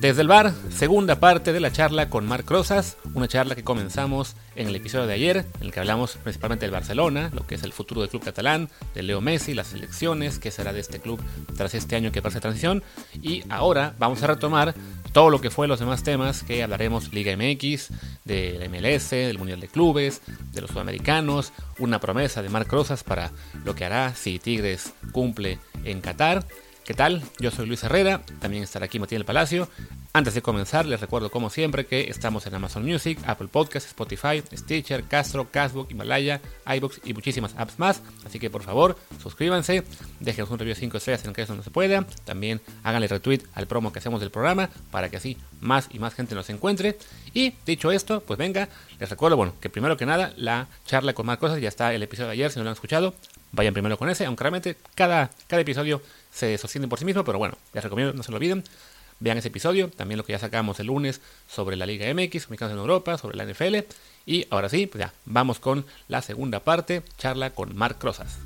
Desde el bar, segunda parte de la charla con Marc Rosas, una charla que comenzamos en el episodio de ayer, en el que hablamos principalmente del Barcelona, lo que es el futuro del club catalán, de Leo Messi, las elecciones, qué será de este club tras este año que pasa transición, y ahora vamos a retomar todo lo que fue los demás temas que hablaremos Liga MX, del MLS, del Mundial de Clubes, de los Sudamericanos, una promesa de Marc Rosas para lo que hará si Tigres cumple en Qatar ¿Qué tal? Yo soy Luis Herrera, también estará aquí Matías del Palacio. Antes de comenzar, les recuerdo como siempre que estamos en Amazon Music, Apple Podcasts, Spotify, Stitcher, Castro, Castbook, Himalaya, iBooks y muchísimas apps más. Así que por favor, suscríbanse, déjenos un review de 5 estrellas en caso no se pueda. También háganle retweet al promo que hacemos del programa para que así más y más gente nos encuentre. Y dicho esto, pues venga, les recuerdo, bueno, que primero que nada, la charla con más cosas, ya está el episodio de ayer, si no lo han escuchado, vayan primero con ese, aunque realmente cada, cada episodio se sostiene por sí mismo, pero bueno, les recomiendo, no se lo olviden. Vean ese episodio, también lo que ya sacamos el lunes sobre la Liga MX, Mexicanos en Europa, sobre la NFL. Y ahora sí, pues ya, vamos con la segunda parte, charla con Marc Rosas.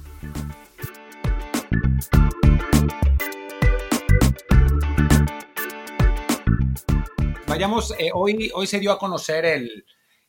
Vayamos, eh, hoy, hoy se dio a conocer el,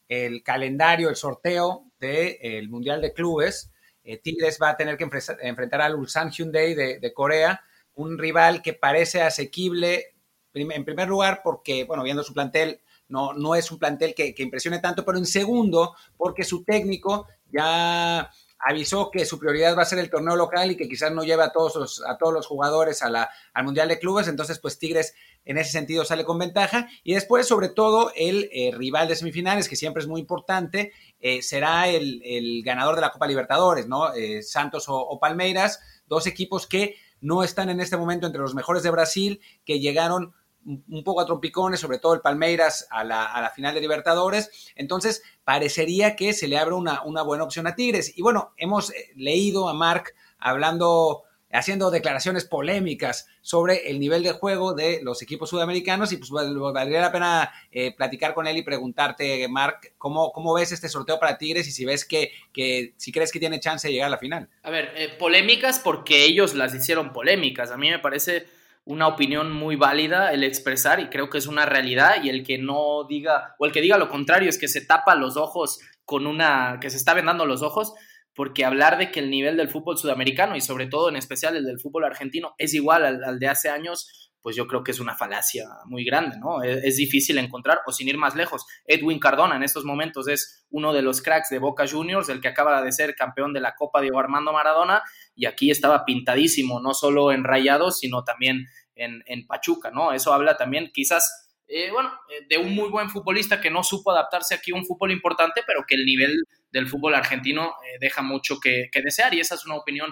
el calendario, el sorteo del Mundial de Clubes. Eh, Tigres va a tener que enfrentar al Ulsan Hyundai de, Corea, un rival que parece asequible, en primer lugar porque, bueno, viendo su plantel, no, no es un plantel que, impresione tanto, pero en segundo, porque su técnico ya avisó que su prioridad va a ser el torneo local y que quizás no lleve a todos los, a todos los jugadores al Mundial de Clubes, entonces pues Tigres en ese sentido sale con ventaja. Y después, sobre todo, el eh, rival de semifinales, que siempre es muy importante, eh, será el, ganador de la Copa Libertadores, ¿no? Eh, Santos o, Palmeiras, dos equipos que no están en este momento entre los mejores de Brasil, que llegaron un poco a trompicones, sobre todo el Palmeiras a la, a la final de Libertadores. Entonces, parecería que se le abre una, una buena opción a Tigres. Y bueno, hemos leído a Marc hablando haciendo declaraciones polémicas sobre el nivel de juego de los equipos sudamericanos y pues valdría la pena eh, platicar con él y preguntarte, Marc, ¿cómo, ¿cómo ves este sorteo para Tigres y si ves que, que si crees que tiene chance de llegar a la final? A ver, eh, polémicas porque ellos las hicieron polémicas. A mí me parece una opinión muy válida el expresar y creo que es una realidad y el que no diga o el que diga lo contrario es que se tapa los ojos con una que se está vendando los ojos porque hablar de que el nivel del fútbol sudamericano y sobre todo en especial el del fútbol argentino es igual al, de hace años, pues yo creo que es una falacia muy grande, ¿no? Es, difícil encontrar, o sin ir más lejos, Edwin Cardona en estos momentos es uno de los cracks de Boca Juniors, el que acaba de ser campeón de la Copa Diego Armando Maradona, y aquí estaba pintadísimo, no solo en Rayados, sino también en, en Pachuca, ¿no? Eso habla también quizás eh, bueno, eh, de un muy buen futbolista que no supo adaptarse aquí a un fútbol importante, pero que el nivel del fútbol argentino eh, deja mucho que, desear y esa es una opinión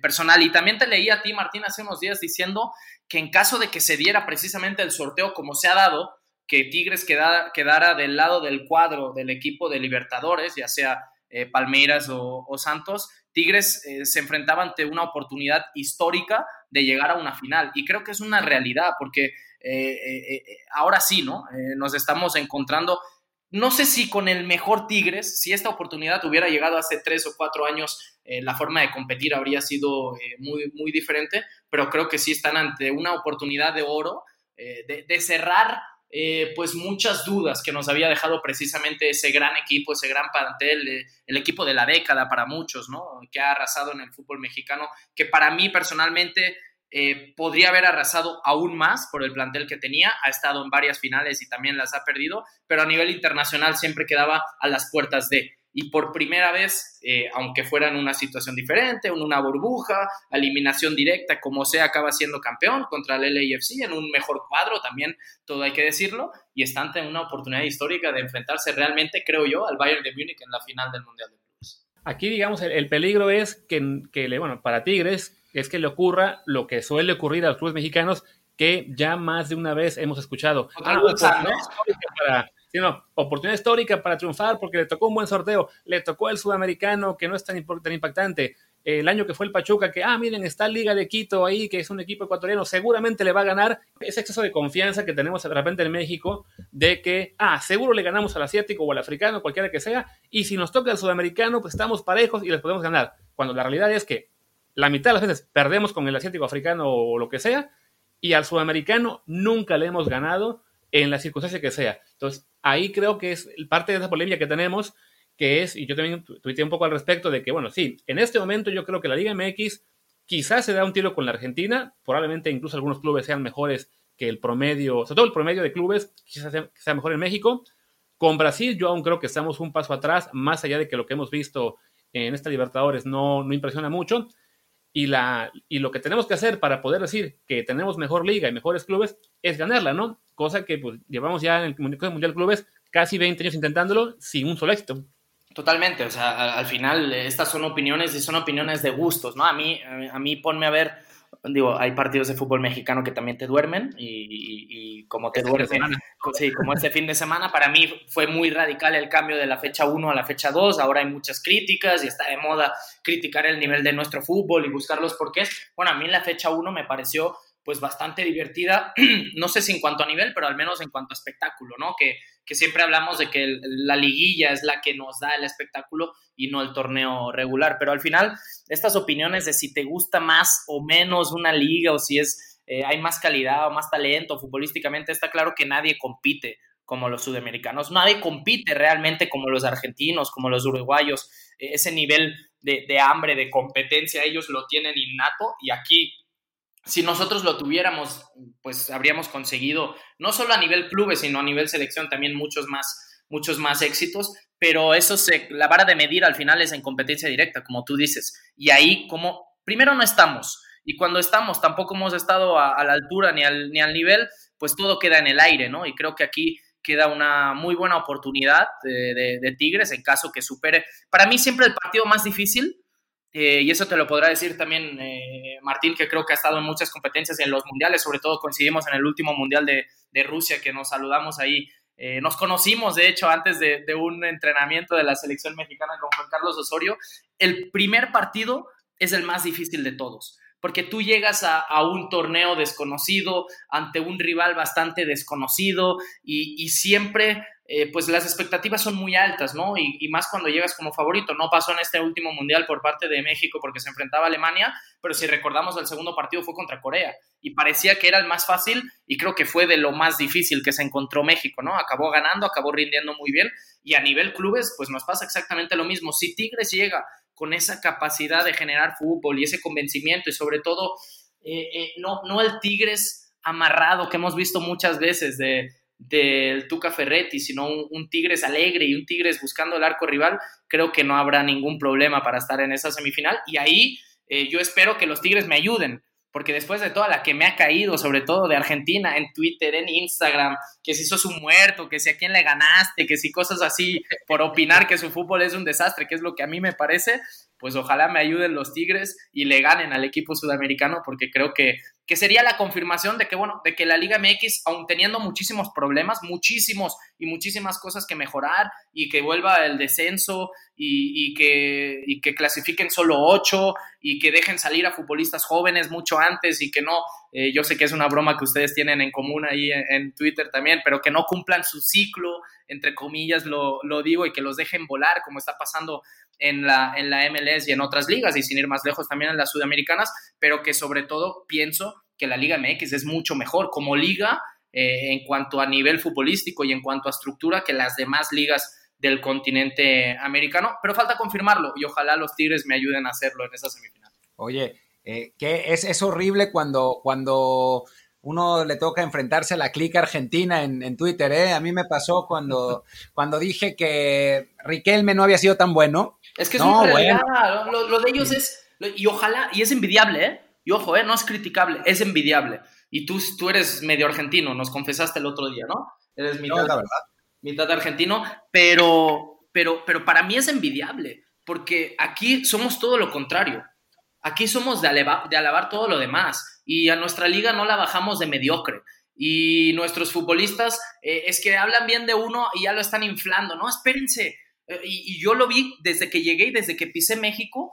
personal. Y también te leí a ti, Martín, hace unos días diciendo que en caso de que se diera precisamente el sorteo como se ha dado, que Tigres quedara, del lado del cuadro del equipo de Libertadores, ya sea Palmeiras o, Santos, Tigres se enfrentaba ante una oportunidad histórica de llegar a una final. Y creo que es una realidad, porque eh, eh, eh, ahora sí, ¿no? nos estamos encontrando, no sé si con el mejor Tigres, si esta oportunidad hubiera llegado hace tres o cuatro años, la forma de competir habría sido muy, muy diferente, pero creo que sí están ante una oportunidad de oro de, cerrar pues muchas dudas que nos había dejado precisamente ese gran equipo, ese gran plantel, el equipo de la década para muchos, ¿no? Que ha arrasado en el fútbol mexicano, que para mí personalmente eh, podría haber arrasado aún más por el plantel que tenía, ha estado en varias finales y también las ha perdido, pero a nivel internacional siempre quedaba a las puertas de. Y por primera vez, eh, aunque fuera en una situación diferente, en una burbuja, eliminación directa, como sea, acaba siendo campeón contra el LAFC en un mejor cuadro, también todo hay que decirlo, y está ante una oportunidad histórica de enfrentarse realmente, creo yo, al Bayern de Múnich en la final del Mundial de Clubes. Aquí, digamos, el, peligro es que, que, bueno, para Tigres, es que le ocurra lo que suele ocurrir a los clubes mexicanos que ya más de una vez hemos escuchado. Ah, oportunidad, histórica para, oportunidad histórica para triunfar porque le tocó un buen sorteo, le tocó el sudamericano que no es tan, impactante. El año que fue el Pachuca, que, ah, miren, está Liga de Quito ahí, que es un equipo ecuatoriano, seguramente le va a ganar. Ese exceso de confianza que tenemos de repente en México, de que, ah, seguro le ganamos al asiático o al africano, cualquiera que sea, y si nos toca el sudamericano, pues estamos parejos y les podemos ganar. Cuando la realidad es que la mitad de las veces perdemos con el asiático africano o lo que sea, y al sudamericano nunca le hemos ganado en la circunstancia que sea. Entonces, ahí creo que es parte de esa polémica que tenemos, que es, y yo también tuiteé un poco al respecto, de que, bueno, sí, en este momento yo creo que la Liga MX quizás se da un tiro con la Argentina, probablemente incluso algunos clubes sean mejores que el promedio, sobre todo el promedio de clubes, quizás sea, mejor en México. Con Brasil yo aún creo que estamos un paso atrás, más allá de que lo que hemos visto en esta Libertadores no, no impresiona mucho. Y, la, y lo que tenemos que hacer para poder decir que tenemos mejor liga y mejores clubes es ganarla, ¿no? Cosa que pues, llevamos ya en el Mundial de Clubes casi 20 años intentándolo sin un solo éxito. Totalmente, o sea, al, final estas son opiniones y son opiniones de gustos, ¿no? A mí, a mí ponme a ver, digo, hay partidos de fútbol mexicano que también te duermen y, como te este duermen, sí, como este fin de semana, para mí fue muy radical el cambio de la fecha 1 a la fecha 2, ahora hay muchas críticas y está de moda criticar el nivel de nuestro fútbol y buscar los porqués. Bueno, a mí la fecha 1 me pareció pues bastante divertida, no sé si en cuanto a nivel, pero al menos en cuanto a espectáculo, ¿no? Que, que siempre hablamos de que la liguilla es la que nos da el espectáculo y no el torneo regular, pero al final estas opiniones de si te gusta más o menos una liga o si es eh, hay más calidad o más talento futbolísticamente, está claro que nadie compite como los sudamericanos, nadie compite realmente como los argentinos, como los uruguayos, ese nivel de, de hambre, de competencia, ellos lo tienen innato y aquí si nosotros lo tuviéramos, pues habríamos conseguido no solo a nivel clubes, sino a nivel selección también muchos más, muchos más éxitos, pero eso se, la vara de medir al final es en competencia directa, como tú dices. Y ahí, como, primero no estamos, y cuando estamos tampoco hemos estado a, la altura ni al, ni al nivel, pues todo queda en el aire, ¿no? Y creo que aquí queda una muy buena oportunidad de, Tigres en caso que supere. Para mí siempre el partido más difícil eh, y eso te lo podrá decir también eh, Martín, que creo que ha estado en muchas competencias en los mundiales, sobre todo coincidimos en el último mundial de, Rusia, que nos saludamos ahí. Eh, nos conocimos, de hecho, antes de, un entrenamiento de la selección mexicana con Juan Carlos Osorio. El primer partido es el más difícil de todos, porque tú llegas a, un torneo desconocido, ante un rival bastante desconocido, y, y siempre eh, pues las expectativas son muy altas, ¿no? Y, más cuando llegas como favorito. No pasó en este último mundial por parte de México porque se enfrentaba a Alemania, pero si recordamos el segundo partido fue contra Corea y parecía que era el más fácil y creo que fue de lo más difícil que se encontró México, ¿no? Acabó ganando, acabó rindiendo muy bien y a nivel clubes pues nos pasa exactamente lo mismo. Si Tigres llega con esa capacidad de generar fútbol y ese convencimiento y sobre todo eh, eh, no, no el Tigres amarrado que hemos visto muchas veces de del Tuca Ferretti, sino un, Tigres alegre y un Tigres buscando el arco rival, creo que no habrá ningún problema para estar en esa semifinal. Y ahí eh, yo espero que los Tigres me ayuden, porque después de toda la que me ha caído, sobre todo de Argentina, en Twitter, en Instagram, que si sos un muerto, que si a quién le ganaste, que si cosas así, por opinar que su fútbol es un desastre, que es lo que a mí me parece, pues ojalá me ayuden los Tigres y le ganen al equipo sudamericano, porque creo que que sería la confirmación de que, bueno, de que la Liga MX, aun teniendo muchísimos problemas, muchísimos y muchísimas cosas que mejorar, y que vuelva el descenso, y, que, clasifiquen solo ocho, y que dejen salir a futbolistas jóvenes mucho antes, y que no, eh, yo sé que es una broma que ustedes tienen en común ahí en, Twitter también, pero que no cumplan su ciclo, entre comillas lo, lo digo, y que los dejen volar, como está pasando en la, en la MLS y en otras ligas, y sin ir más lejos también en las sudamericanas, pero que sobre todo pienso que la Liga MX es mucho mejor como liga eh, en cuanto a nivel futbolístico y en cuanto a estructura que las demás ligas del continente americano, pero falta confirmarlo y ojalá los Tigres me ayuden a hacerlo en esa semifinal. Oye, eh, que es, es, horrible cuando, cuando uno le toca enfrentarse a la clica argentina en, Twitter, ¿eh? A mí me pasó cuando, cuando dije que Riquelme no había sido tan bueno. Es que es no, bueno. lo, de ellos es, y ojalá, y es envidiable, ¿eh? Y ojo, ¿eh? no es criticable, es envidiable. Y tú, tú eres medio argentino, nos confesaste el otro día, ¿no? Eres mitad, verdad. mitad argentino, pero, pero, pero para mí es envidiable, porque aquí somos todo lo contrario. Aquí somos de, de alabar todo lo demás y a nuestra liga no la bajamos de mediocre. Y nuestros futbolistas eh, es que hablan bien de uno y ya lo están inflando, ¿no? Espérense. Eh, y, y, yo lo vi desde que llegué y desde que pisé México,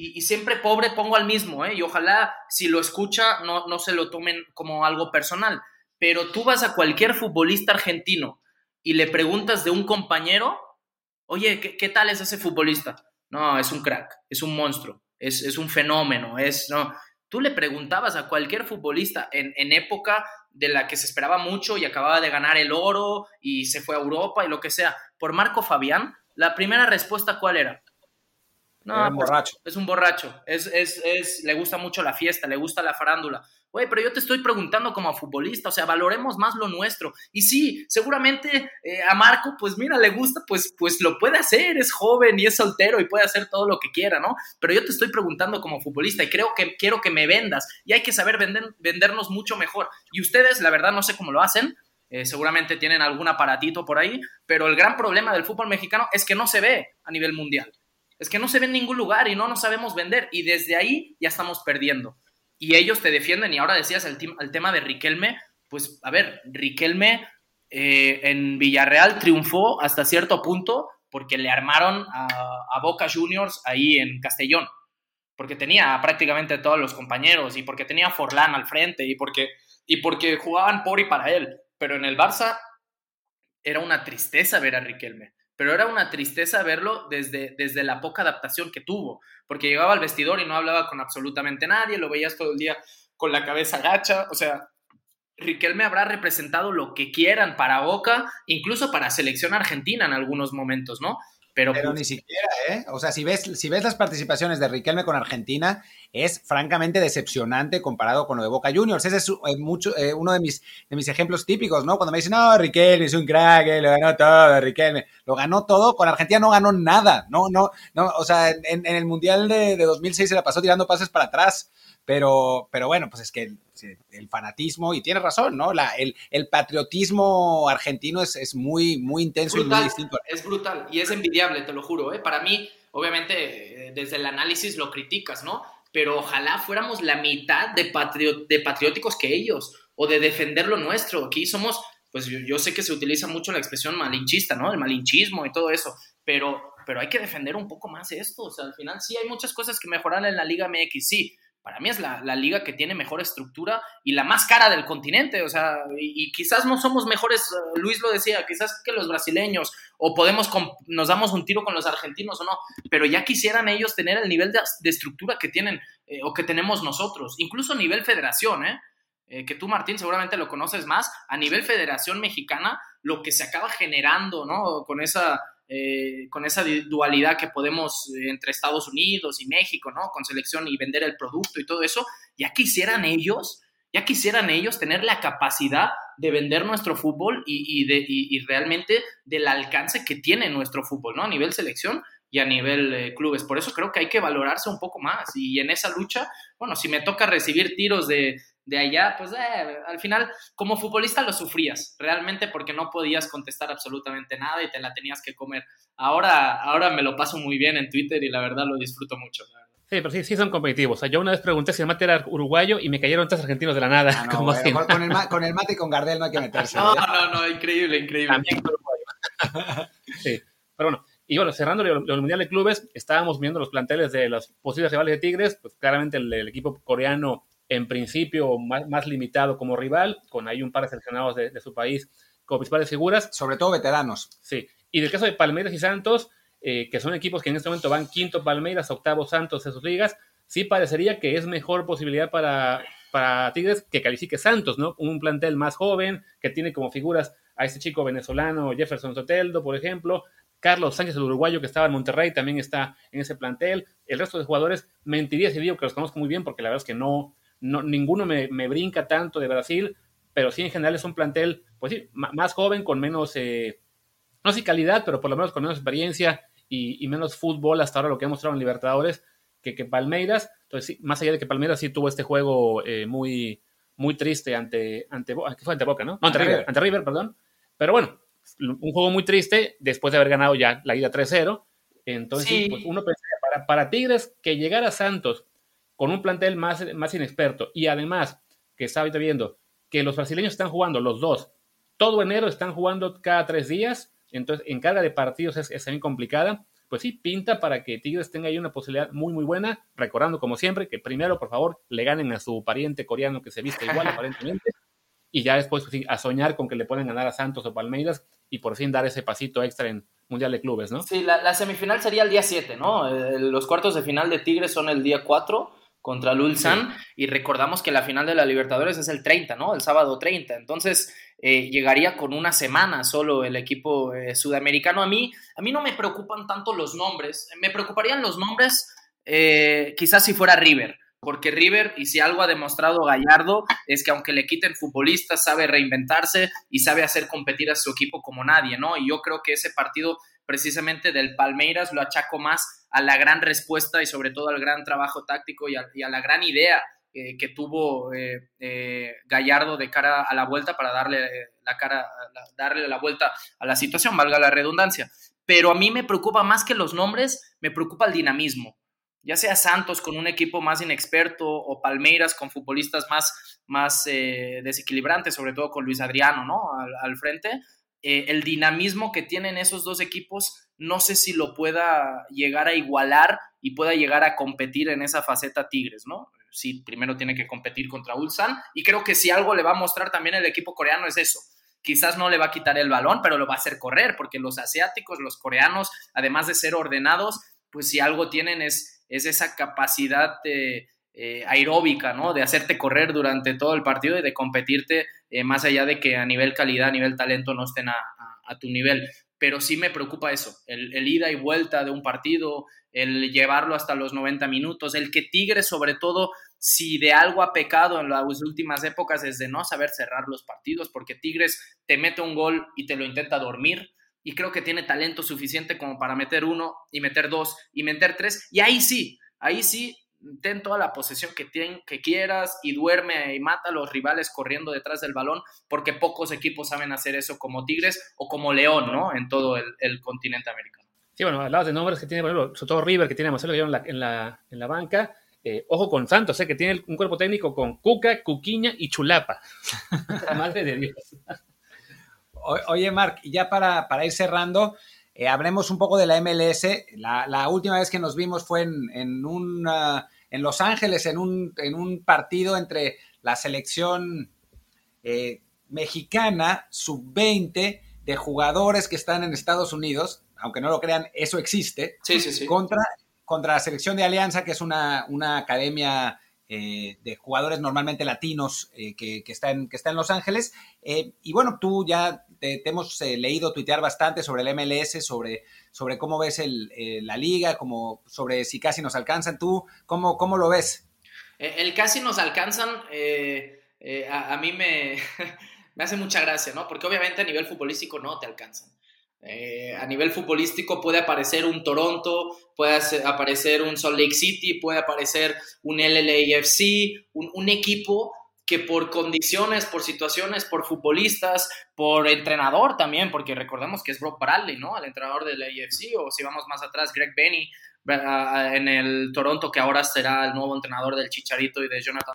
y, siempre pobre pongo al mismo, ¿eh? Y ojalá si lo escucha no, no se lo tomen como algo personal. Pero tú vas a cualquier futbolista argentino y le preguntas de un compañero, oye, ¿qué, tal es ese futbolista? No, es un crack, es un monstruo, es, un fenómeno, es, no. Tú le preguntabas a cualquier futbolista en, en época de la que se esperaba mucho y acababa de ganar el oro y se fue a Europa y lo que sea, por Marco Fabián, la primera respuesta, ¿cuál era? No, es un pues, borracho. Es un borracho. Es, es, es, le gusta mucho la fiesta, le gusta la farándula. Oye, pero yo te estoy preguntando como futbolista, o sea, valoremos más lo nuestro. Y sí, seguramente eh, a Marco, pues mira, le gusta, pues, pues lo puede hacer, es joven y es soltero y puede hacer todo lo que quiera, ¿no? Pero yo te estoy preguntando como futbolista y creo que quiero que me vendas y hay que saber vender, vendernos mucho mejor. Y ustedes, la verdad, no sé cómo lo hacen, eh, seguramente tienen algún aparatito por ahí, pero el gran problema del fútbol mexicano es que no se ve a nivel mundial. Es que no se ve en ningún lugar y no nos sabemos vender. Y desde ahí ya estamos perdiendo. Y ellos te defienden. Y ahora decías el, tema de Riquelme, pues a ver, Riquelme eh, en Villarreal triunfó hasta cierto punto porque le armaron a, Boca Juniors ahí en Castellón, porque tenía prácticamente todos los compañeros y porque tenía a Forlán al frente y porque, y porque jugaban por y para él. Pero en el Barça era una tristeza ver a Riquelme pero era una tristeza verlo desde, desde la poca adaptación que tuvo, porque llegaba al vestidor y no hablaba con absolutamente nadie, lo veías todo el día con la cabeza gacha, o sea, Riquelme habrá representado lo que quieran para Boca, incluso para selección argentina en algunos momentos, ¿no? Pero, pues ni siquiera, ¿eh? O sea, si ves, si ves las participaciones de Riquelme con Argentina, es francamente decepcionante comparado con lo de Boca Juniors. Ese es eh, mucho, eh, uno de mis, de mis ejemplos típicos, ¿no? Cuando me dicen, no, Riquelme es un crack, eh, lo ganó todo, Riquelme. Lo ganó todo, con Argentina no ganó nada, ¿no? no, no O sea, en, el Mundial de, de 2006 se la pasó tirando pases para atrás. Pero, pero bueno, pues es que el, fanatismo, y tiene razón, ¿no? La, el, el, patriotismo argentino es, es, muy, muy intenso y muy distinto. Es brutal y es envidiable, te lo juro. ¿eh? Para mí, obviamente, desde el análisis lo criticas, ¿no? Pero ojalá fuéramos la mitad de, de patrióticos que ellos, o de defender lo nuestro. Aquí somos, pues yo, yo, sé que se utiliza mucho la expresión malinchista, ¿no? El malinchismo y todo eso, pero, pero hay que defender un poco más esto. O sea, al final sí hay muchas cosas que mejorar en la Liga MX, sí para mí es la, liga que tiene mejor estructura y la más cara del continente. O sea, y, quizás no somos mejores, eh, Luis lo decía, quizás que los brasileños, o podemos, nos damos un tiro con los argentinos o no, pero ya quisieran ellos tener el nivel de, estructura que tienen eh, o que tenemos nosotros, incluso a nivel federación, ¿eh? ¿eh? que tú, Martín, seguramente lo conoces más, a nivel federación mexicana, lo que se acaba generando, ¿no? Con esa eh, con esa dualidad que podemos eh, entre Estados Unidos y México, ¿no? Con selección y vender el producto y todo eso, ya quisieran ellos, ya quisieran ellos tener la capacidad de vender nuestro fútbol y, de, realmente del alcance que tiene nuestro fútbol, ¿no? A nivel selección y a nivel eh, clubes. Por eso creo que hay que valorarse un poco más. Y en esa lucha, bueno, si me toca recibir tiros de, de allá, pues eh, al final como futbolista lo sufrías, realmente porque no podías contestar absolutamente nada y te la tenías que comer. Ahora, ahora me lo paso muy bien en Twitter y la verdad lo disfruto mucho. Sí, pero sí, sí son competitivos. yo una vez pregunté si el mate era uruguayo y me cayeron tres argentinos de la nada. Ah, con, el, mate y con Gardel no hay que meterse. no, no, no, increíble, increíble. También uruguayo. sí, pero bueno. Y bueno, cerrando el, Mundial de Clubes, estábamos viendo los planteles de los posibles rivales de Tigres, pues claramente el equipo coreano en principio más, limitado como rival, con ahí un par de seleccionados de, su país como principales figuras. Sobre todo veteranos. Sí. Y del caso de Palmeiras y Santos, eh, que son equipos que en este momento van quinto Palmeiras, octavo Santos en sus ligas, sí parecería que es mejor posibilidad para, para Tigres que califique Santos, ¿no? Un plantel más joven, que tiene como figuras a este chico venezolano Jefferson Soteldo, por ejemplo, Carlos Sánchez, el uruguayo que estaba en Monterrey, también está en ese plantel. El resto de jugadores, mentiría si digo que los conozco muy bien, porque la verdad es que no, no, ninguno me, brinca tanto de Brasil, pero sí en general es un plantel, pues sí, más joven, con menos, eh, no sé calidad, pero por lo menos con menos experiencia y, menos fútbol hasta ahora lo que ha mostrado en Libertadores que, que Palmeiras. Entonces, sí, más allá de que Palmeiras sí tuvo este juego eh, muy, muy triste ante, ante, ¿qué fue ante Boca, ¿no? No, ante, River, ante River, perdón. Pero bueno, un juego muy triste después de haber ganado ya la ida 3-0. Entonces, pues uno pensaría, para, para Tigres, que llegara Santos con un plantel más, más inexperto y además que está viendo que los brasileños están jugando los dos, todo enero están jugando cada tres días, entonces en carga de partidos es, es muy complicada, pues sí, pinta para que Tigres tenga ahí una posibilidad muy, muy buena, recordando como siempre que primero, por favor, le ganen a su pariente coreano que se viste igual aparentemente, y ya después pues, sí, a soñar con que le pueden ganar a Santos o Palmeiras y por fin dar ese pasito extra en Mundial de Clubes, ¿no? Sí, la, semifinal sería el día 7, ¿no? Eh, los cuartos de final de Tigres son el día 4 contra el Ulsan y recordamos que la final de la Libertadores es el 30, ¿no? El sábado 30. Entonces, eh, llegaría con una semana solo el equipo eh, sudamericano. A mí, a mí no me preocupan tanto los nombres, me preocuparían los nombres eh, quizás si fuera River, porque River, y si algo ha demostrado Gallardo, es que aunque le quiten futbolistas, sabe reinventarse y sabe hacer competir a su equipo como nadie, ¿no? Y yo creo que ese partido precisamente del Palmeiras lo achaco más a la gran respuesta y sobre todo al gran trabajo táctico y a, la gran idea eh, que tuvo eh, eh, Gallardo de cara a la vuelta para darle la cara, darle la vuelta a la situación, valga la redundancia. Pero a mí me preocupa más que los nombres, me preocupa el dinamismo. Ya sea Santos con un equipo más inexperto o Palmeiras con futbolistas más, más desequilibrantes, sobre todo con Luis Adriano, ¿no? al frente eh, el dinamismo que tienen esos dos equipos, no sé si lo pueda llegar a igualar y pueda llegar a competir en esa faceta Tigres, ¿no? Sí, primero tiene que competir contra Ulsan y creo que si algo le va a mostrar también el equipo coreano es eso. Quizás no le va a quitar el balón, pero lo va a hacer correr, porque los asiáticos, los coreanos, además de ser ordenados, pues si algo tienen es, es esa capacidad de, eh, aeróbica, ¿no? De hacerte correr durante todo el partido y de competirte eh, más allá de que a nivel calidad, a nivel talento no estén a, tu nivel. Pero sí me preocupa eso, el, ida y vuelta de un partido, el llevarlo hasta los 90 minutos, el que Tigres sobre todo, si de algo ha pecado en las últimas épocas es de no saber cerrar los partidos, porque Tigres te mete un gol y te lo intenta dormir, y creo que tiene talento suficiente como para meter uno y meter dos y meter tres, y ahí sí, ahí sí ten toda la posesión que, que quieras y duerme y mata a los rivales corriendo detrás del balón, porque pocos equipos saben hacer eso como Tigres o como León, ¿no? En todo el, continente americano. Sí, bueno, hablabas de nombres que tiene, por ejemplo, sobre todo River, que tiene a Marcelo en la, en la, en la banca. Eh, ojo con Santos, eh, que tiene un cuerpo técnico con Cuca, Cuquiña y Chulapa. Madre de Dios. Oye, Marc, y ya para, para ir cerrando, eh, hablemos un poco de la MLS. La, última vez que nos vimos fue en, en, en Los Ángeles, en un, en un, partido entre la selección eh, mexicana sub-20 de jugadores que están en Estados Unidos, aunque no lo crean, eso existe, sí, sí, sí. Contra, contra la selección de Alianza, que es una, una academia eh, de jugadores normalmente latinos eh, que, que, está en, que está en Los Ángeles. Eh, y bueno, tú ya te, hemos leído tuitear bastante sobre el MLS, sobre, sobre cómo ves el, la liga, como, sobre si casi nos alcanzan. ¿Tú cómo, cómo lo ves? El casi nos alcanzan, a, a, mí me, me hace mucha gracia, ¿no? Porque obviamente a nivel futbolístico no te alcanzan. Eh, a nivel futbolístico puede aparecer un Toronto, puede aparecer un Salt Lake City, puede aparecer un LLAFC, un equipo que por condiciones, por situaciones, por futbolistas, por entrenador también, porque recordemos que es Brock Bradley, ¿no? El entrenador del AFC, o si vamos más atrás, Greg Benny en el Toronto, que ahora será el nuevo entrenador del Chicharito y de Jonathan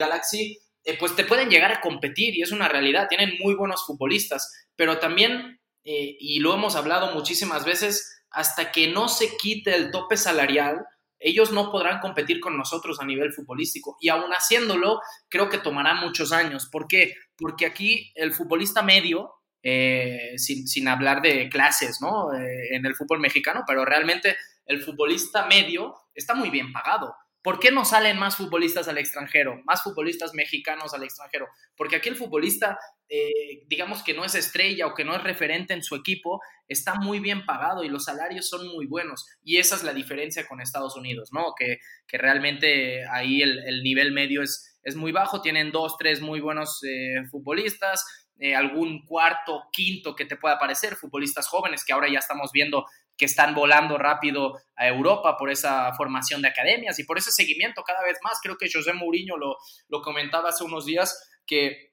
Galaxy, eh, pues te pueden llegar a competir y es una realidad, tienen muy buenos futbolistas, pero también, eh, y lo hemos hablado muchísimas veces, hasta que no se quite el tope salarial, ellos no podrán competir con nosotros a nivel futbolístico. Y aún haciéndolo, creo que tomará muchos años. ¿Por qué? Porque aquí el futbolista medio, eh, sin, hablar de clases, ¿no? en el fútbol mexicano, pero realmente el futbolista medio está muy bien pagado. ¿Por qué no salen más futbolistas al extranjero, más futbolistas mexicanos al extranjero? Porque aquí el futbolista, eh, digamos que no es estrella o que no es referente en su equipo, está muy bien pagado y los salarios son muy buenos. Y esa es la diferencia con Estados Unidos, ¿no? Que, realmente ahí el, nivel medio es, es muy bajo, tienen dos, tres muy buenos eh, futbolistas, eh, algún cuarto, quinto que te pueda parecer, futbolistas jóvenes que ahora ya estamos viendo que están volando rápido a Europa por esa formación de academias y por ese seguimiento cada vez más. Creo que José Mourinho lo, comentaba hace unos días, que,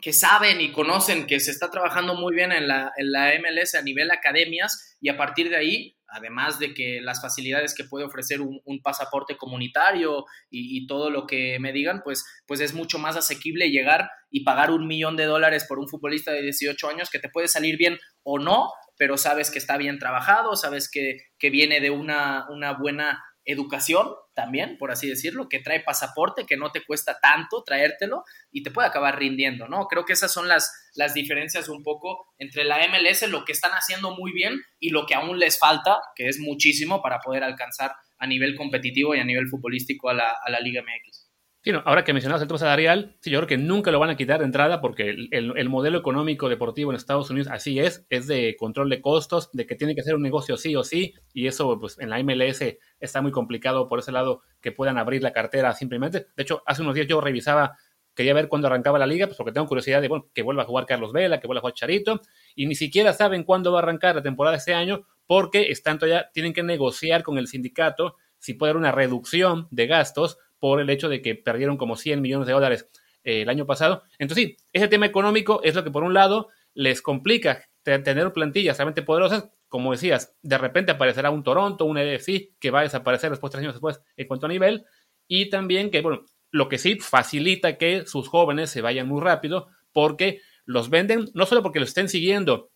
que saben y conocen que se está trabajando muy bien en la, en la MLS a nivel academias y a partir de ahí además de que las facilidades que puede ofrecer un, pasaporte comunitario y, y, todo lo que me digan, pues, pues es mucho más asequible llegar y pagar un millón de dólares por un futbolista de 18 años que te puede salir bien o no, pero sabes que está bien trabajado, sabes que, viene de una, una buena educación también, por así decirlo, que trae pasaporte, que no te cuesta tanto traértelo y te puede acabar rindiendo, ¿no? Creo que esas son las, las diferencias un poco entre la MLS, lo que están haciendo muy bien y lo que aún les falta, que es muchísimo para poder alcanzar a nivel competitivo y a nivel futbolístico a la, a la Liga MX. Sí, ahora que mencionabas el tema salarial, sí, yo creo que nunca lo van a quitar de entrada porque el, el, modelo económico deportivo en Estados Unidos así es, es de control de costos, de que tiene que ser un negocio sí o sí, y eso pues en la MLS está muy complicado por ese lado que puedan abrir la cartera simplemente. De hecho, hace unos días yo revisaba, quería ver cuándo arrancaba la liga, pues porque tengo curiosidad de que vuelva a jugar Carlos Vela, que vuelva a jugar Charito, y ni siquiera saben cuándo va a arrancar la temporada este año porque están todavía, tienen que negociar con el sindicato si puede haber una reducción de gastos por el hecho de que perdieron como 100 millones de dólares eh, el año pasado. Entonces, sí, ese tema económico es lo que por un lado les complica tener plantillas realmente poderosas. Como decías, de repente aparecerá un Toronto, un EFC que va a desaparecer después, tres años después, en cuanto a nivel. Y también que, bueno, lo que sí facilita que sus jóvenes se vayan muy rápido porque los venden, no solo porque los estén siguiendo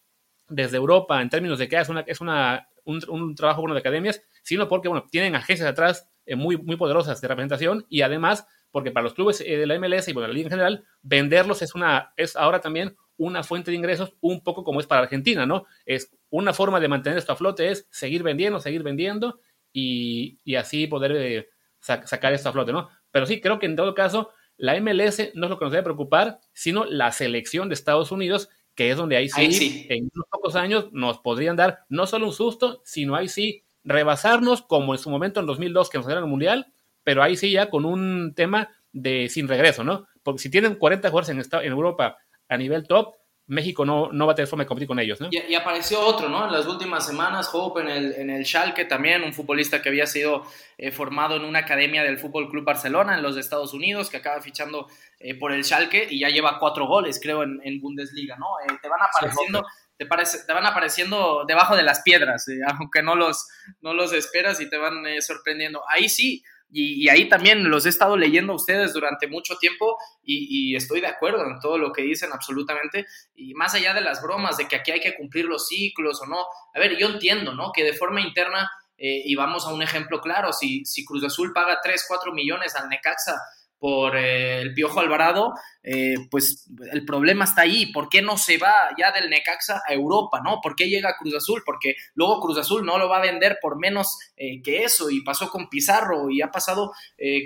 desde Europa en términos de que es, una, es una, un, un, trabajo bueno de academias, sino porque, bueno, tienen agencias atrás muy, muy poderosas de representación y además porque para los clubes eh, de la MLS y bueno, la liga en general, venderlos es, una, es ahora también una fuente de ingresos un poco como es para Argentina, ¿no? Es una forma de mantener esto a flote, es seguir vendiendo, seguir vendiendo y, y así poder eh, sacar esto a flote, ¿no? Pero sí, creo que en todo caso, la MLS no es lo que nos debe preocupar, sino la selección de Estados Unidos, que es donde ahí sí, sí. en unos pocos años nos podrían dar no solo un susto, sino ahí sí rebasarnos como en su momento en 2002 que nos dieron el Mundial, pero ahí sí ya con un tema de sin regreso, ¿no? Porque si tienen 40 jugadores en, en Europa a nivel top, México no, no va a tener forma de competir con ellos, ¿no? Y, apareció otro, ¿no? En las últimas semanas, Hope en el, en el Schalke también, un futbolista que había sido eh, formado en una academia del Fútbol Club Barcelona en los Estados Unidos, que acaba fichando eh, por el Schalke y ya lleva cuatro goles, creo, en, en Bundesliga, ¿no? Eh, te van apareciendo te, parece, te van apareciendo debajo de las piedras, eh, aunque no los, no los esperas y te van eh, sorprendiendo. Ahí sí, y, ahí también los he estado leyendo a ustedes durante mucho tiempo y, estoy de acuerdo en todo lo que dicen absolutamente. Y más allá de las bromas de que aquí hay que cumplir los ciclos o no, a ver, yo entiendo, ¿no? Que de forma interna, eh, y vamos a un ejemplo claro, si, si Cruz Azul paga 3, 4 millones al Necaxa por eh, el Piojo Alvarado, eh, pues el problema está ahí. ¿Por qué no se va ya del Necaxa a Europa? ¿no? ¿Por qué llega a Cruz Azul? Porque luego Cruz Azul no lo va a vender por menos eh, que eso. Y pasó con Pizarro y ha pasado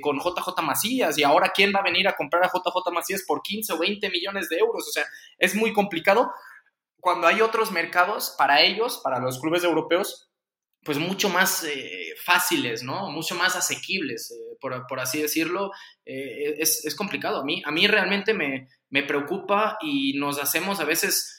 con JJ Macías. Y ahora, ¿quién va a venir a comprar a JJ Macías por 15 o 20 millones de euros? O sea, es muy complicado cuando hay otros mercados para ellos, para los clubes europeos, pues mucho más eh, fáciles, ¿no? Mucho más asequibles, eh, por, así decirlo. Eh, es, complicado. A mí, a mí realmente me, me preocupa y nos hacemos a veces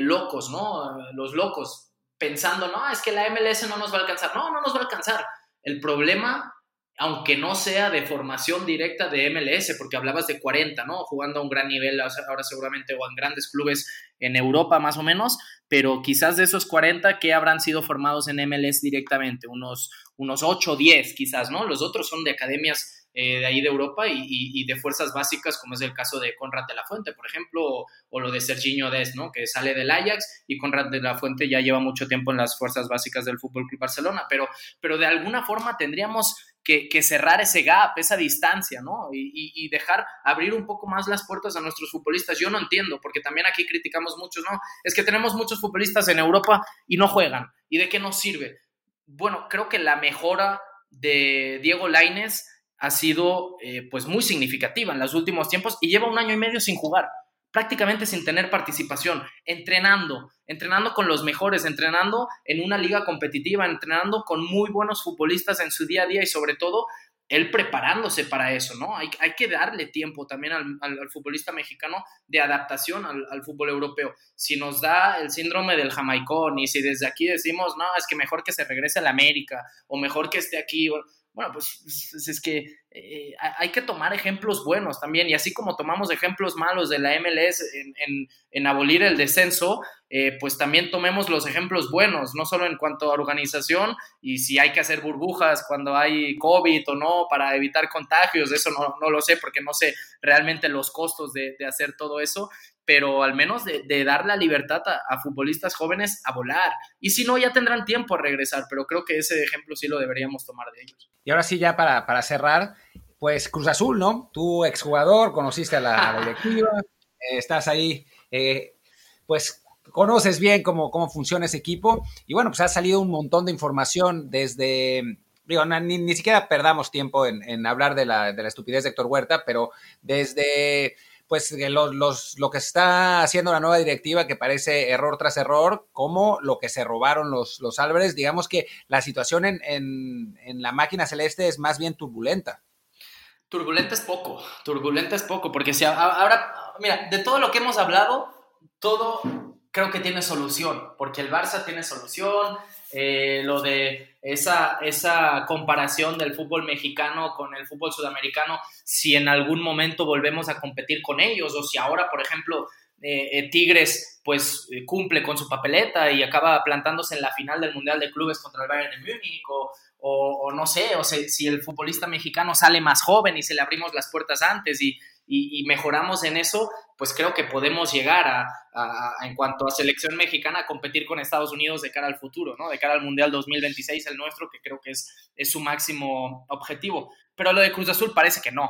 locos, ¿no? Los locos, pensando, no, es que la MLS no nos va a alcanzar. No, no nos va a alcanzar. El problema aunque no sea de formación directa de MLS, porque hablabas de 40, ¿no? Jugando a un gran nivel ahora seguramente o en grandes clubes en Europa más o menos, pero quizás de esos 40 que habrán sido formados en MLS directamente, unos, unos 8 o 10 quizás, ¿no? Los otros son de academias eh, de ahí de Europa y, de fuerzas básicas, como es el caso de Conrad de la Fuente, por ejemplo, o, lo de Serginho Des, ¿no? que sale del Ajax y Conrad de la Fuente ya lleva mucho tiempo en las fuerzas básicas del Fútbol Club Barcelona, pero, pero de alguna forma tendríamos que, cerrar ese gap, esa distancia, ¿no? Y, dejar abrir un poco más las puertas a nuestros futbolistas. Yo no entiendo, porque también aquí criticamos muchos, ¿no? Es que tenemos muchos futbolistas en Europa y no juegan. ¿Y de qué nos sirve? Bueno, creo que la mejora de Diego Laines ha sido eh, pues muy significativa en los últimos tiempos y lleva un año y medio sin jugar, prácticamente sin tener participación, entrenando, entrenando con los mejores, entrenando en una liga competitiva, entrenando con muy buenos futbolistas en su día a día y sobre todo él preparándose para eso, ¿no? Hay, hay que darle tiempo también al, futbolista mexicano de adaptación al, fútbol europeo. Si nos da el síndrome del jamaicón y si desde aquí decimos, no, es que mejor que se regrese a la América o mejor que esté aquí, bueno, pues, pues es que eh, hay que tomar ejemplos buenos también, y así como tomamos ejemplos malos de la MLS en, abolir el descenso, eh, pues también tomemos los ejemplos buenos, no solo en cuanto a organización y si hay que hacer burbujas cuando hay COVID o no para evitar contagios, eso no, no lo sé porque no sé realmente los costos de, de hacer todo eso, pero al menos de, dar la libertad a, futbolistas jóvenes a volar. Y si no, ya tendrán tiempo a regresar, pero creo que ese ejemplo sí lo deberíamos tomar de ellos. Y ahora sí, ya para, para cerrar, pues Cruz Azul, ¿no? Tú exjugador, conociste a la directiva, eh, estás ahí, eh, pues conoces bien cómo, cómo funciona ese equipo. Y bueno, pues ha salido un montón de información desde digo, ni, ni, siquiera perdamos tiempo en, en hablar de la, de la, estupidez de Héctor Huerta, pero desde pues los, los, lo que está haciendo la nueva directiva, que parece error tras error, como lo que se robaron los, los Álvarez, digamos que la situación en, en, en la máquina celeste es más bien turbulenta. Turbulenta es poco, turbulenta es poco, porque si ahora, mira, de todo lo que hemos hablado, todo creo que tiene solución, porque el Barça tiene solución, eh, lo de esa, esa comparación del fútbol mexicano con el fútbol sudamericano, si en algún momento volvemos a competir con ellos o si ahora, por ejemplo, eh, eh, Tigres pues cumple con su papeleta y acaba plantándose en la final del Mundial de Clubes contra el Bayern de Múnich o, no sé, o si el futbolista mexicano sale más joven y se le abrimos las puertas antes y, mejoramos en eso, pues creo que podemos llegar a, en cuanto a selección mexicana, a competir con Estados Unidos de cara al futuro, ¿no? De cara al Mundial 2026, el nuestro, que creo que es, es su máximo objetivo. Pero lo de Cruz Azul parece que no.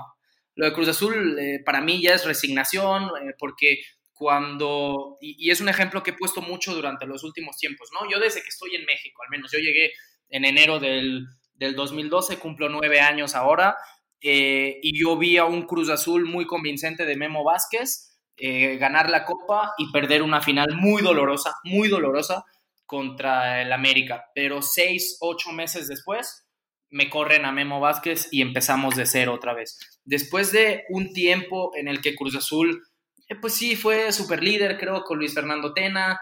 Lo de Cruz Azul eh, para mí ya es resignación, eh, porque cuando, y, es un ejemplo que he puesto mucho durante los últimos tiempos, ¿no? Yo desde que estoy en México, al menos, yo llegué en enero del, del 2012, cumplo nueve años ahora, eh, y yo vi a un Cruz Azul muy convincente de Memo Vázquez eh, ganar la Copa y perder una final muy dolorosa, muy dolorosa contra el América. Pero seis, ocho meses después me corren a Memo Vázquez y empezamos de cero otra vez. Después de un tiempo en el que Cruz Azul, eh, pues sí, fue super líder, creo, con Luis Fernando Tena,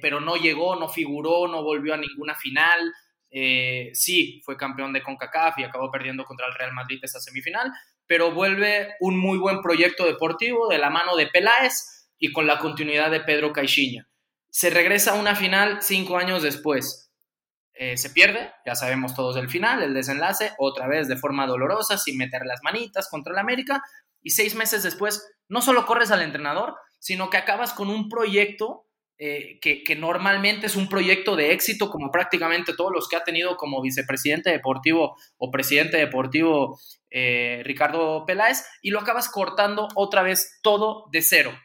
pero no llegó, no figuró, no volvió a ninguna final. Eh, sí, fue campeón de CONCACAF y acabó perdiendo contra el Real Madrid esa semifinal, pero vuelve un muy buen proyecto deportivo de la mano de Peláez y con la continuidad de Pedro Caixinha. Se regresa a una final cinco años después. Eh, se pierde, ya sabemos todos el final, el desenlace, otra vez de forma dolorosa, sin meter las manitas contra el América, y seis meses después no solo corres al entrenador, sino que acabas con un proyecto eh, que, normalmente es un proyecto de éxito, como prácticamente todos los que ha tenido como vicepresidente deportivo o presidente deportivo eh, Ricardo Peláez, y lo acabas cortando otra vez todo de cero.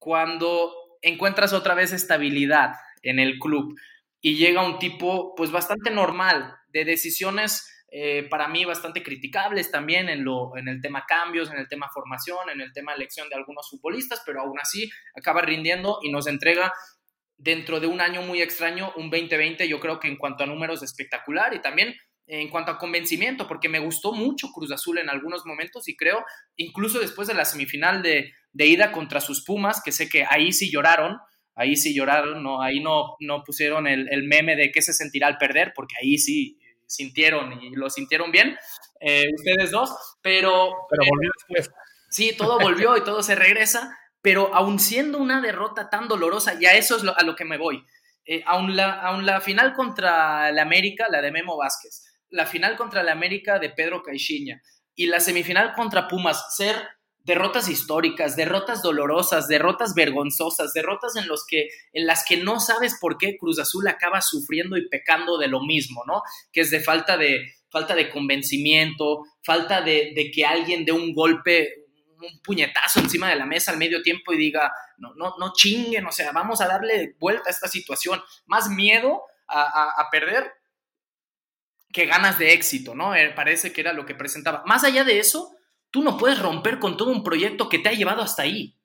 Cuando encuentras otra vez estabilidad en el club y llega un tipo pues bastante normal de decisiones eh, para mí bastante criticables también en, lo, en el tema cambios, en el tema formación, en el tema elección de algunos futbolistas, pero aún así acaba rindiendo y nos entrega dentro de un año muy extraño, un 2020, yo creo que en cuanto a números espectacular y también en cuanto a convencimiento, porque me gustó mucho Cruz Azul en algunos momentos y creo, incluso después de la semifinal de, de ida contra sus Pumas, que sé que ahí sí lloraron, ahí sí lloraron, no, ahí no, no pusieron el, el meme de qué se sentirá al perder, porque ahí sí sintieron y lo sintieron bien, eh, ustedes dos, pero... Pero volvió después. Sí, todo volvió y todo se regresa, pero aun siendo una derrota tan dolorosa, y a eso es a lo que me voy, eh, aun, la, la final contra la América, la de Memo Vázquez, la final contra la América de Pedro Caixinha y la semifinal contra Pumas, ser derrotas históricas, derrotas dolorosas, derrotas vergonzosas, derrotas en, los que, en las que no sabes por qué Cruz Azul acaba sufriendo y pecando de lo mismo, ¿no? Que es de falta de, falta de convencimiento, falta de, de que alguien dé un golpe, un puñetazo encima de la mesa al medio tiempo y diga, no, no, no chinguen, o sea, vamos a darle vuelta a esta situación. Más miedo a, a perder que ganas de éxito, ¿no? Eh, parece que era lo que presentaba. Más allá de eso, Tú no puedes romper con todo un proyecto que te ha llevado hasta ahí.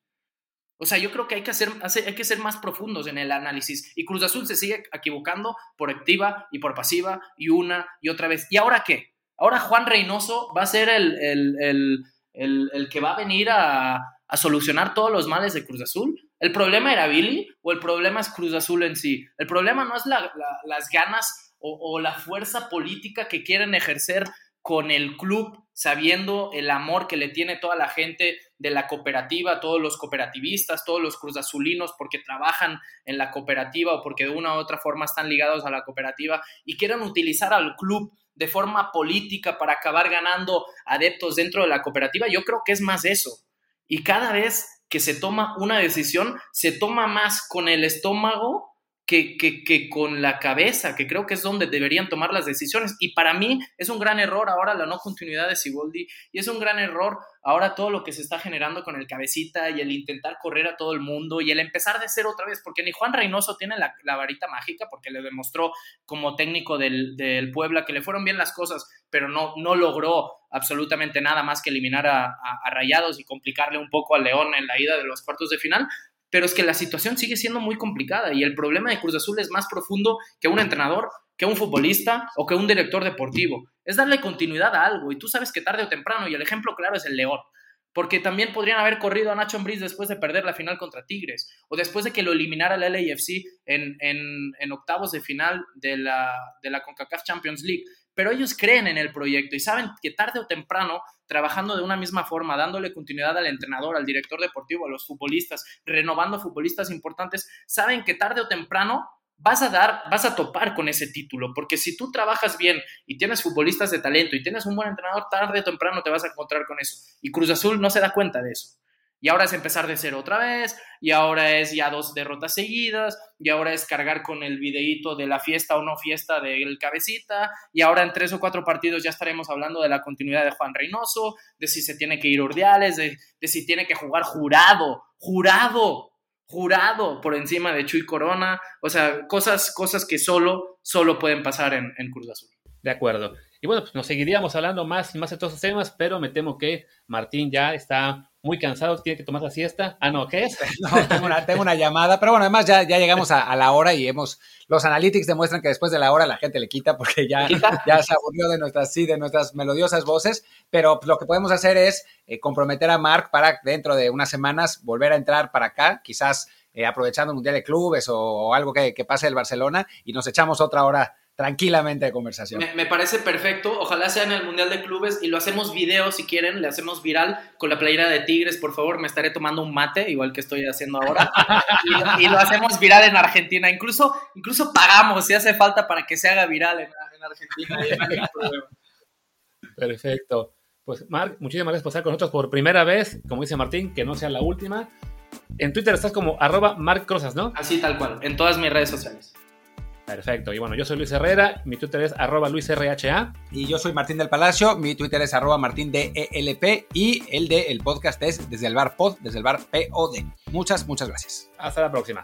O sea, yo creo que hay que, hacer, hay que ser más profundos en el análisis. Y Cruz Azul se sigue equivocando por activa y por pasiva y una y otra vez. ¿Y ahora qué? Ahora Juan Reynoso va a ser el, el, que va a venir a, solucionar todos los males de Cruz Azul. ¿El problema era Billy o el problema es Cruz Azul en sí? El problema no es las ganas o, o, la fuerza política que quieren ejercer con el club, sabiendo el amor que le tiene toda la gente de la cooperativa, todos los cooperativistas, todos los cruzazulinos, porque trabajan en la cooperativa o porque de una u otra forma están ligados a la cooperativa y quieren utilizar al club de forma política para acabar ganando adeptos dentro de la cooperativa, yo creo que es más eso. Y cada vez que se toma una decisión, se toma más con el estómago que, con la cabeza, que creo que es donde deberían tomar las decisiones. Y para mí es un gran error ahora la no continuidad de Siboldi y es un gran error ahora todo lo que se está generando con el cabecita y el intentar correr a todo el mundo y el empezar de cero otra vez, porque ni Juan Reynoso tiene la, varita mágica, porque le demostró como técnico del, Puebla que le fueron bien las cosas, pero no, no logró absolutamente nada más que eliminar a, a Rayados y complicarle un poco al León en la ida de los cuartos de final pero es que la situación sigue siendo muy complicada y el problema de Cruz Azul es más profundo que un entrenador, que un futbolista o que un director deportivo. Es darle continuidad a algo y tú sabes que tarde o temprano, y el ejemplo claro es el León, porque también podrían haber corrido a Nacho Ambriz después de perder la final contra Tigres o después de que lo eliminara el LAFC en, en, octavos de final de la, de la CONCACAF Champions League pero ellos creen en el proyecto y saben que tarde o temprano, trabajando de una misma forma, dándole continuidad al entrenador, al director deportivo, a los futbolistas, renovando futbolistas importantes, saben que tarde o temprano vas a dar, vas a topar con ese título, porque si tú trabajas bien y tienes futbolistas de talento y tienes un buen entrenador, tarde o temprano te vas a encontrar con eso. Y Cruz Azul no se da cuenta de eso. Y ahora es empezar de cero otra vez, y ahora es ya dos derrotas seguidas, y ahora es cargar con el videíto de la fiesta o no fiesta del cabecita, y ahora en tres o cuatro partidos ya estaremos hablando de la continuidad de Juan Reynoso, de si se tiene que ir Urdiales, de, si tiene que jugar jurado, jurado, jurado por encima de Chuy Corona, o sea, cosas, cosas que solo, solo pueden pasar en, en Cruz Azul. De acuerdo. Y bueno, pues nos seguiríamos hablando más y más de todos esos temas, pero me temo que Martín ya está muy cansado, tiene que tomar la siesta. Ah, no, ¿qué es? No, tengo una, tengo una llamada, pero bueno, además ya, ya llegamos a, la hora y hemos, los analytics demuestran que después de la hora la gente le quita porque ya, ya se aburrió de nuestras, sí, de nuestras melodiosas voces, pero lo que podemos hacer es eh, comprometer a Mark para dentro de unas semanas volver a entrar para acá, quizás eh, aprovechando el Mundial de Clubes o, algo que, que pase el Barcelona y nos echamos otra hora tranquilamente de conversación. Me, parece perfecto. Ojalá sea en el Mundial de Clubes y lo hacemos video si quieren, le hacemos viral con la playera de Tigres, por favor. Me estaré tomando un mate, igual que estoy haciendo ahora. y, lo hacemos viral en Argentina. Incluso, incluso pagamos si hace falta para que se haga viral en, Argentina. Perfecto. Pues Marc, muchísimas gracias por estar con nosotros por primera vez. Como dice Martín, que no sea la última. En Twitter estás como arroba Marc ¿no? Así tal cual, en todas mis redes sociales. Perfecto. Y bueno, yo soy Luis Herrera, mi Twitter es arroba luisrha. Y yo soy Martín del Palacio, mi Twitter es arroba martín DELP y el de el podcast es desde el bar pod, desde el bar POD. Muchas, muchas gracias. Hasta la próxima.